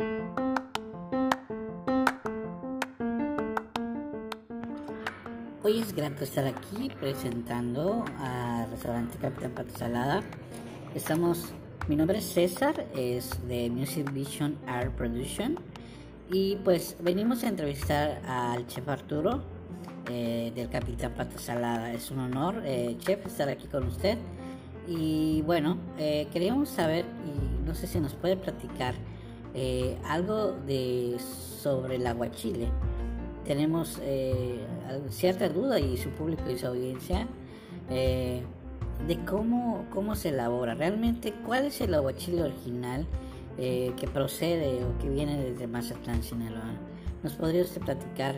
Hoy es grato estar aquí presentando al restaurante Capitán Pato Salada. Estamos, mi nombre es César, es de Music Vision Art Production y pues venimos a entrevistar al chef Arturo eh, del Capitán Pato Salada. Es un honor, eh, chef, estar aquí con usted. Y bueno, eh, queríamos saber, y no sé si nos puede platicar algo de sobre el aguachile tenemos eh, cierta duda y su público y su audiencia eh, de cómo, cómo se elabora. Realmente, ¿cuál es el aguachile original eh, que procede o que viene desde Mazatlán, Sinaloa? ¿Nos podría usted platicar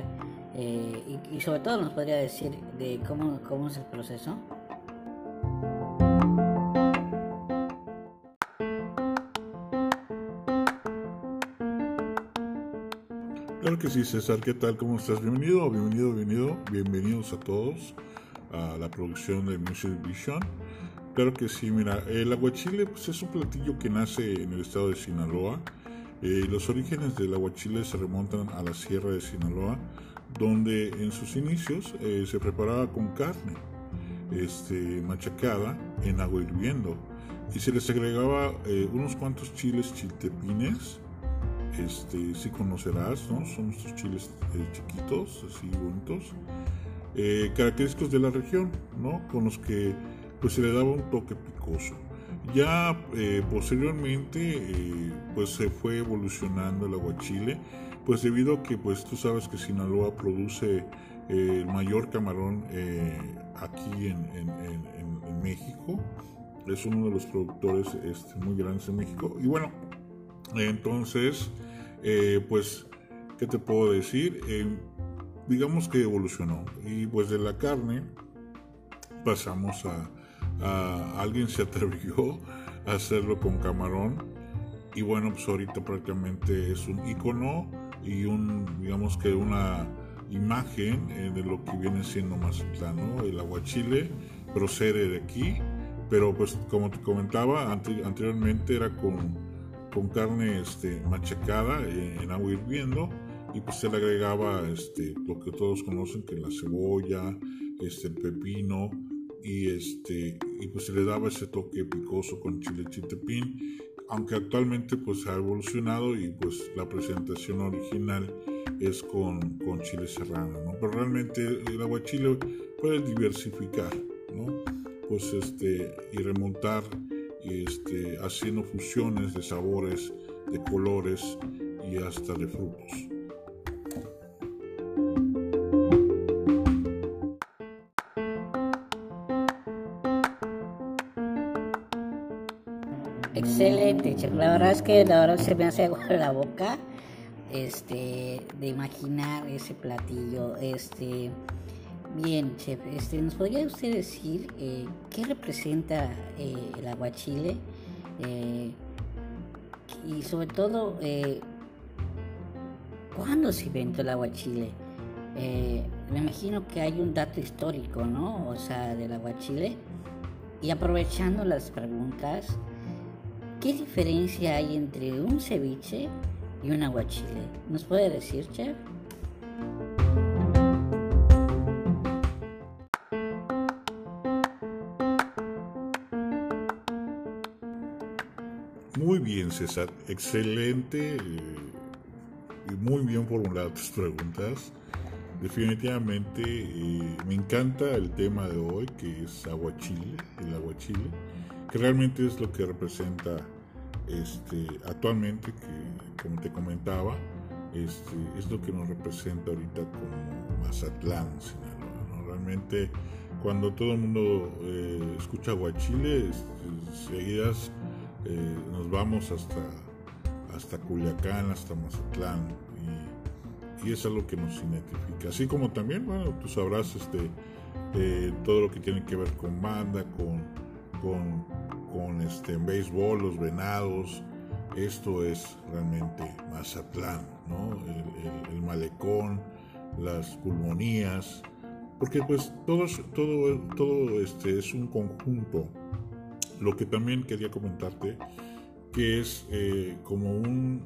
y, y, sobre todo nos podría decir de cómo, cómo es el proceso? Que sí, César, ¿qué tal? ¿Cómo estás? Bienvenido, bienvenido, bienvenido, bienvenidos a todos a la producción de Music Vision. Claro que sí, mira, el aguachile pues, es un platillo que nace en el estado de Sinaloa. Eh, los orígenes del aguachile se remontan a la sierra de Sinaloa, donde en sus inicios eh, se preparaba con carne este, machacada en agua hirviendo y se les agregaba eh, unos cuantos chiles chiltepines este, si conocerás, ¿no? Son estos chiles eh, chiquitos, así bonitos, eh, característicos de la región, ¿no? Con los que pues se le daba un toque picoso. Ya eh, posteriormente pues se fue evolucionando el aguachile, pues debido a que pues tú sabes que Sinaloa produce el mayor camarón aquí en, en, México, es uno de los productores este, muy grandes en México y bueno, entonces eh, pues, ¿qué te puedo decir? Eh, digamos que evolucionó. Y pues de la carne pasamos a, alguien se atrevió a hacerlo con camarón. Y bueno, pues ahorita prácticamente es un icono y un, digamos que una imagen eh, de lo que viene siendo Mazatlán, ¿no? El aguachile procede de aquí, pero pues como te comentaba anteriormente era con con carne este, machacada en, agua hirviendo y pues se le agregaba este, lo que todos conocen que la cebolla, este, el pepino y, este, y pues se le daba ese toque picoso con chile chiltepín, aunque actualmente pues ha evolucionado y pues la presentación original es con, con chile serrano, ¿no? Pero realmente el aguachile puede diversificar, ¿no? Pues este, y remontar este, haciendo fusiones de sabores, de colores y hasta de frutos. Excelente, La verdad es que la verdad se me hace agua la boca este, de imaginar ese platillo. Este, Bien, chef, este, ¿nos podría usted decir eh, qué representa eh, el aguachile? Eh, y sobre todo, ¿cuándo se inventó el aguachile? me imagino que hay un dato histórico, ¿no? O sea, del aguachile. Y aprovechando las preguntas, ¿qué diferencia hay entre un ceviche y un aguachile? ¿Nos puede decir, chef? Excelente eh, y muy bien formuladas tus preguntas. Definitivamente eh, me encanta el tema de hoy, que es aguachile, el aguachile, que realmente es lo que representa este, actualmente, que como te comentaba, este, es lo que nos representa ahorita como Mazatlán, Sinaloa. Realmente cuando todo el mundo eh, escucha aguachile, seguidas eh, nos vamos hasta, hasta Culiacán, hasta Mazatlán, y, es algo que nos identifica. Así como también, bueno, tú sabrás este, eh, todo lo que tiene que ver con banda, con, con, con este, béisbol, los venados. Esto es realmente Mazatlán, ¿no? el, el, malecón, las pulmonías, porque pues todo, todo, todo este es un conjunto lo que también quería comentarte, que es eh, como un,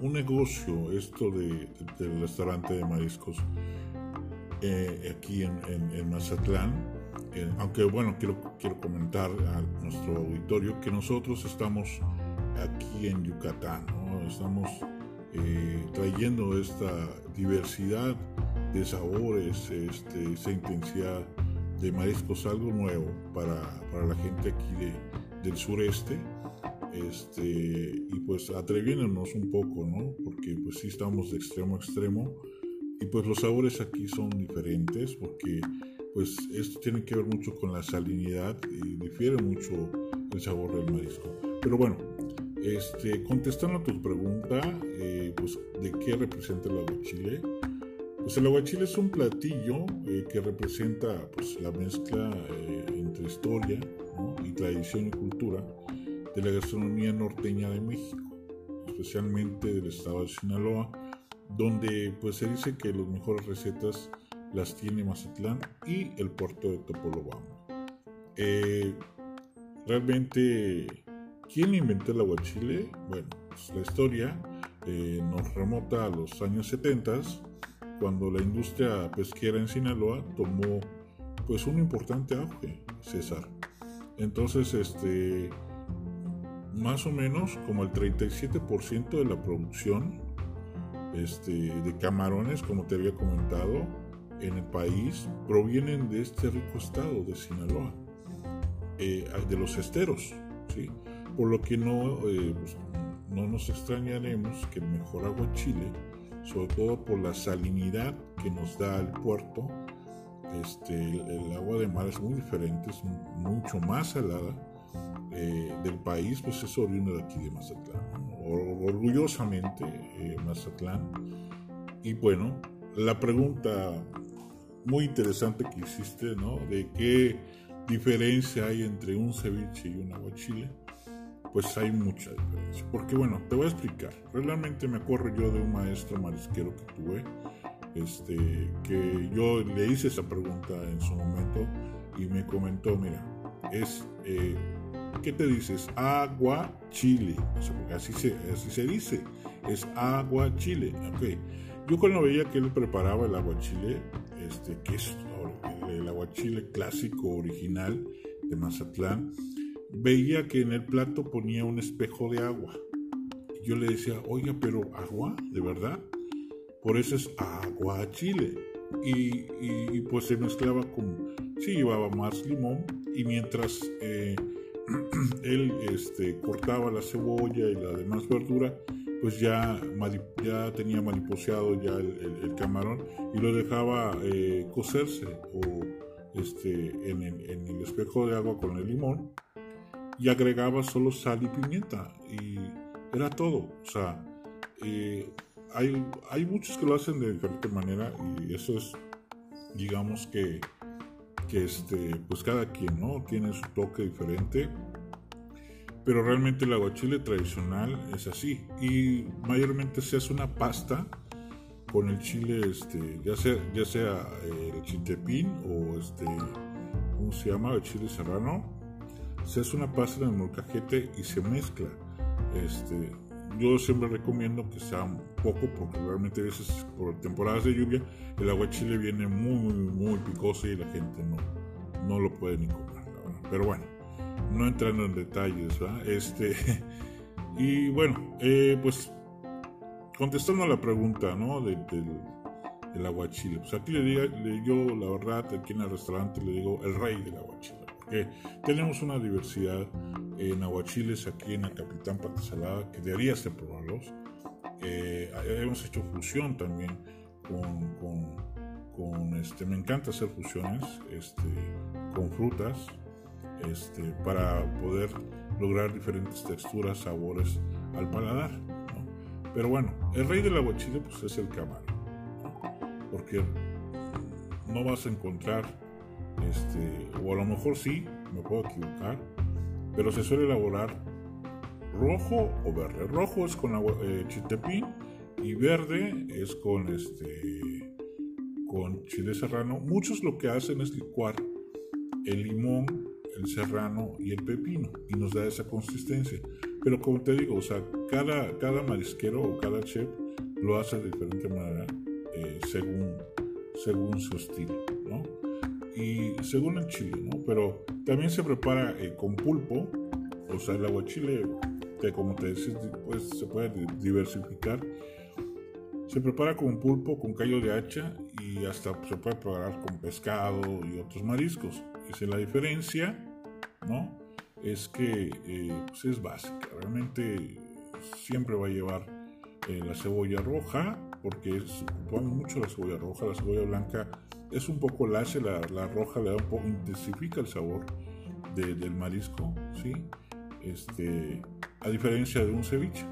un negocio esto de, del restaurante de mariscos eh, aquí en, en, Mazatlán. Eh, aunque bueno, quiero, quiero comentar a nuestro auditorio que nosotros estamos aquí en Yucatán, estamos trayendo esta diversidad de sabores, este, esa intensidad de mariscos, algo nuevo para, para la gente aquí de, del sureste este, y pues atreviéndonos un poco, ¿no? Porque pues sí estamos de extremo a extremo y pues los sabores aquí son diferentes porque pues esto tiene que ver mucho con la salinidad y difiere mucho el sabor del marisco. Pero bueno, este, contestando a tu pregunta, eh, pues de qué representa el aguachile, pues el aguachile es un platillo eh, que representa pues, la mezcla eh, entre historia y tradición y cultura de la gastronomía norteña de México, especialmente del estado de Sinaloa, donde pues se dice que las mejores recetas las tiene Mazatlán y el puerto de Topolobampo. Eh, realmente, ¿quién inventó el aguachile? Bueno, pues, la historia eh, nos remota a los años 70, cuando la industria pesquera en Sinaloa tomó pues un importante auge, César. Entonces, este, más o menos como el 37% de la producción este, de camarones, como te había comentado, en el país provienen de este rico estado de Sinaloa, eh, de los esteros, ¿sí? por lo que no, eh, pues, no nos extrañaremos que el mejor agua chile, sobre todo por la salinidad que nos da el puerto, este, el, agua de mar es muy diferente, es mucho más salada eh, del país, pues es oriundo de aquí de Mazatlán, orgullosamente eh, Mazatlán. Y bueno, la pregunta muy interesante que hiciste, ¿no? De qué diferencia hay entre un ceviche y un aguachile, pues hay mucha diferencia. Porque bueno, te voy a explicar. Realmente me acuerdo yo de un maestro marisquero que tuve, este, que yo le hice esa pregunta en su momento y me comentó, mira, es eh, ¿qué te dices? Agua chile. así se, así se dice. Es agua chile. Okay. Yo cuando veía que él preparaba el agua chile, este, que es el agua chile clásico original de Mazatlán, veía que en el plato ponía un espejo de agua. Y yo le decía, oiga, pero agua, ¿de verdad? Por eso es agua chile. Y, y, pues se mezclaba con, sí, llevaba más limón y mientras eh, él este, cortaba la cebolla y la demás verdura, pues ya, ya tenía mariposeado ya el, camarón y lo dejaba eh, cocerse o este, en, el espejo de agua con el limón y agregaba solo sal y pimienta y era todo. O sea, eh, hay, hay muchos que lo hacen de diferente manera y eso es, digamos que que este, pues cada quien ¿no? tiene su toque diferente, pero realmente el aguachile tradicional es así y mayormente se hace una pasta con el chile, este, ya sea, ya sea eh, el chiltepín o este, ¿cómo se llama? El chile serrano, se hace una pasta en el molcajete y se mezcla. Este, yo siempre recomiendo que sea poco porque realmente a veces por temporadas de lluvia el agua chile viene muy muy picoso y la gente no, no lo puede ni comer pero bueno no entrando en detalles este y bueno eh, pues contestando a la pregunta ¿no? del, del, aguachile pues aquí le digo yo la verdad aquí en el restaurante le digo el rey del aguachile porque tenemos una diversidad en aguachiles aquí en la Capitán Salada que debería ser probarlos. Eh, hemos hecho fusión también con, con, este, me encanta hacer fusiones este, con frutas este, para poder lograr diferentes texturas, sabores al paladar. Pero bueno, el rey del aguachile pues es el camarón, porque no vas a encontrar este, o a lo mejor sí, me puedo equivocar, pero se suele elaborar rojo o verde. Rojo es con agua, eh, y verde es con este con chile serrano. Muchos lo que hacen es licuar el limón, el serrano y el pepino y nos da esa consistencia. Pero como te digo, o sea, cada, cada marisquero o cada chef lo hace de diferente manera eh, según, según su estilo, ¿no? Y según el chile, ¿no? Pero también se prepara eh, con pulpo, o sea, el aguachile, que como te decía, pues se puede diversificar. Se prepara con pulpo, con callo de hacha y hasta se puede preparar con pescado y otros mariscos. Esa es la diferencia, ¿no? Es que eh, pues es básica. Realmente siempre va a llevar eh, la cebolla roja, porque se pone mucho la cebolla roja. La cebolla blanca es un poco lacia, la, la roja le da un poco, intensifica el sabor del marisco, ¿sí? Este, a diferencia de un ceviche.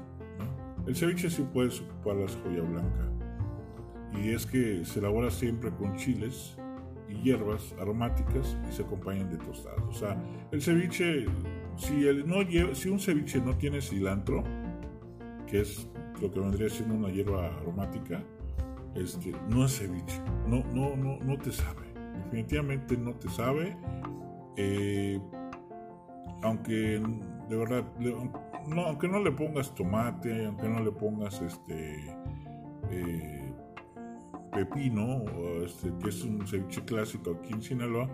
El ceviche sí puede ocupar la cebolla blanca. Y es que se elabora siempre con chiles y hierbas aromáticas y se acompañan de tostadas. O sea, el ceviche, si, el, no si un ceviche no tiene cilantro, que es lo que vendría siendo una hierba aromática, este, no es ceviche. No, no, no, no te sabe. Definitivamente no te sabe. Eh, aunque de verdad, no, aunque no le pongas tomate, aunque no le pongas este eh, pepino, este, que es un ceviche clásico aquí en Sinaloa,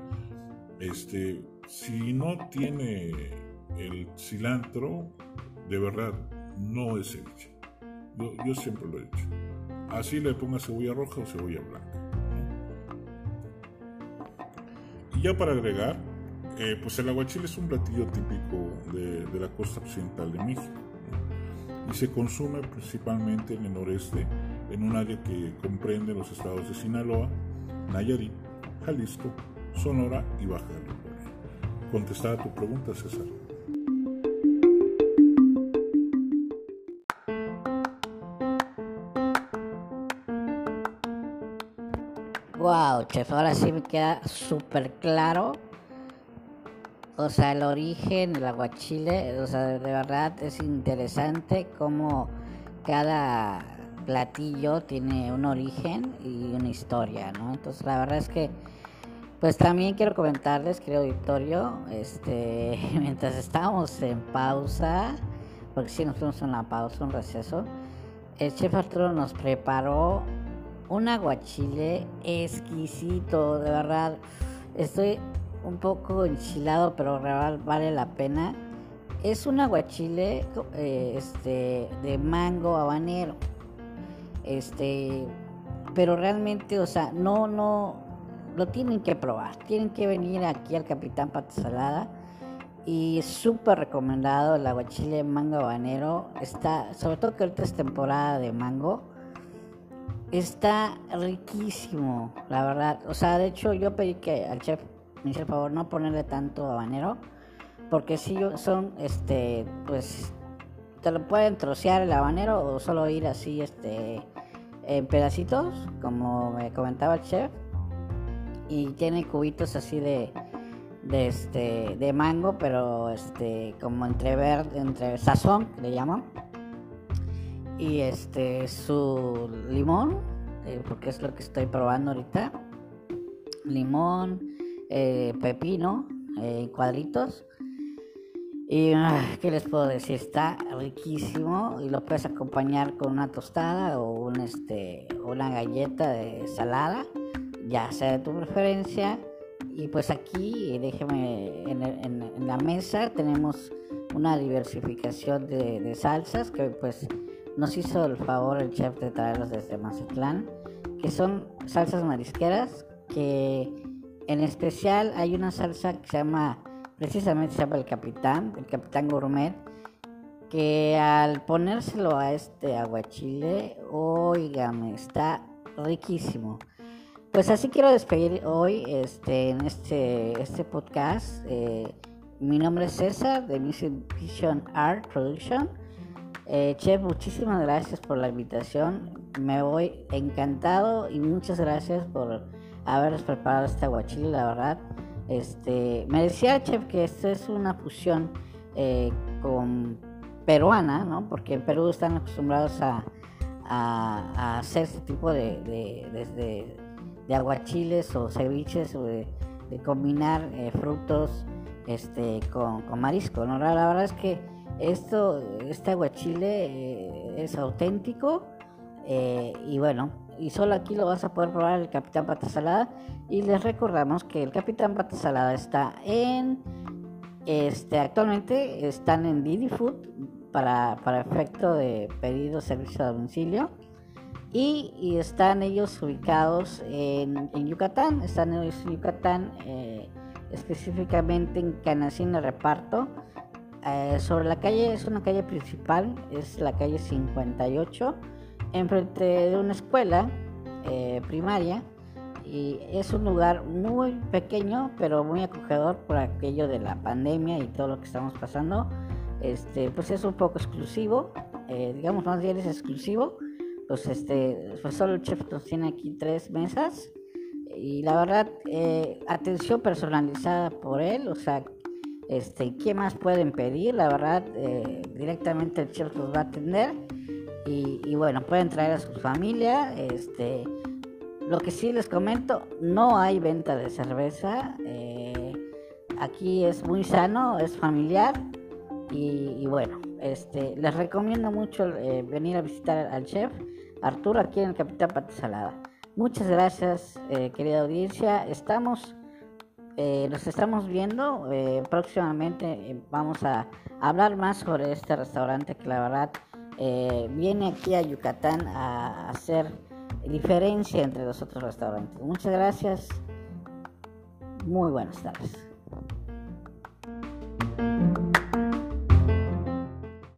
este, si no tiene el cilantro, de verdad, no es ceviche. Yo, siempre lo he dicho. Así le pongas cebolla roja o cebolla blanca. Y ya para agregar, eh, pues el aguachile es un platillo típico de, la costa occidental de México y se consume principalmente en el noreste, en un área que comprende los estados de Sinaloa, Nayarit, Jalisco, Sonora y Baja California. Contestada tu pregunta, César. Wow, chef, ahora sí me queda súper claro o sea, el origen del aguachile, o sea, de verdad es interesante cómo cada platillo tiene un origen y una historia, ¿no? Entonces, la verdad es que, pues también quiero comentarles, querido auditorio, este, mientras estábamos en pausa, porque sí nos fuimos en una pausa, un receso, el chef Arturo nos preparó un aguachile exquisito, de verdad. Estoy un poco enchilado, pero vale la pena. Es un aguachile eh, este, de mango habanero. Este, pero realmente, o sea, no, no, lo tienen que probar. Tienen que venir aquí al Capitán Pata Y súper recomendado el aguachile mango habanero. Está, sobre todo que ahorita es temporada de mango. Está riquísimo, la verdad. O sea, de hecho yo pedí que al chef me hizo el favor no ponerle tanto habanero, porque si son, este, pues, te lo pueden trocear el habanero o solo ir así, este, en pedacitos, como me comentaba el chef, y tiene cubitos así de, de este, de mango, pero este, como entre verde, entre sazón, le llaman, y este, su limón, eh, porque es lo que estoy probando ahorita, limón, eh, pepino eh, cuadritos. Y ah, ¿qué les puedo decir? Está riquísimo y lo puedes acompañar con una tostada o un, este, una galleta de salada, ya sea de tu preferencia. Y pues aquí, déjeme, en, la mesa tenemos una diversificación de, salsas que pues nos hizo el favor el chef de traerlos desde Mazatlán, que son salsas marisqueras que en especial hay una salsa que se llama, precisamente se llama el capitán, el capitán gourmet, que al ponérselo a este aguachile, oígame, está riquísimo. Pues así quiero despedir hoy este, en este, este podcast. Eh, mi nombre es César de Mission Vision Art Production. Eh, chef, muchísimas gracias por la invitación. Me voy encantado y muchas gracias por haber preparado este aguachile, la verdad. Este, me decía chef que esto es una fusión eh, con peruana, ¿no? Porque en Perú están acostumbrados a, hacer este tipo de, de, aguachiles o ceviches o de, combinar eh, frutos este, con, marisco, ¿no? La, verdad es que Esto, este aguachile eh, es auténtico eh, y bueno, y solo aquí lo vas a poder probar el Capitán Pata Salada. Y les recordamos que el Capitán Pata Salada está en, este, actualmente están en Didi Food para, para efecto de pedido servicio a domicilio. Y, están ellos ubicados en, Yucatán, están en Yucatán, eh, específicamente en Canacina Reparto. Eh, sobre la calle, es una calle principal, es la calle 58, enfrente de una escuela eh, primaria. Y es un lugar muy pequeño, pero muy acogedor por aquello de la pandemia y todo lo que estamos pasando. Este, pues es un poco exclusivo, digamos más bien es exclusivo pues este, pues solo el chef nos tiene aquí tres mesas y la verdad, eh, atención personalizada por él, o sea, este, ¿qué más pueden pedir? La verdad, eh, directamente el chef los va a atender y, bueno, pueden traer a su familia, este, lo que sí les comento, no hay venta de cerveza, eh, aquí es muy sano, es familiar y, bueno, este, les recomiendo mucho venir a visitar al chef. Arturo aquí en el Capitán Pata Salada. Muchas gracias, eh, querida audiencia. Estamos, eh, nos estamos viendo. Eh, próximamente vamos a hablar más sobre este restaurante que la verdad viene aquí a Yucatán a hacer diferencia entre los otros restaurantes. Muchas gracias. Muy buenas tardes.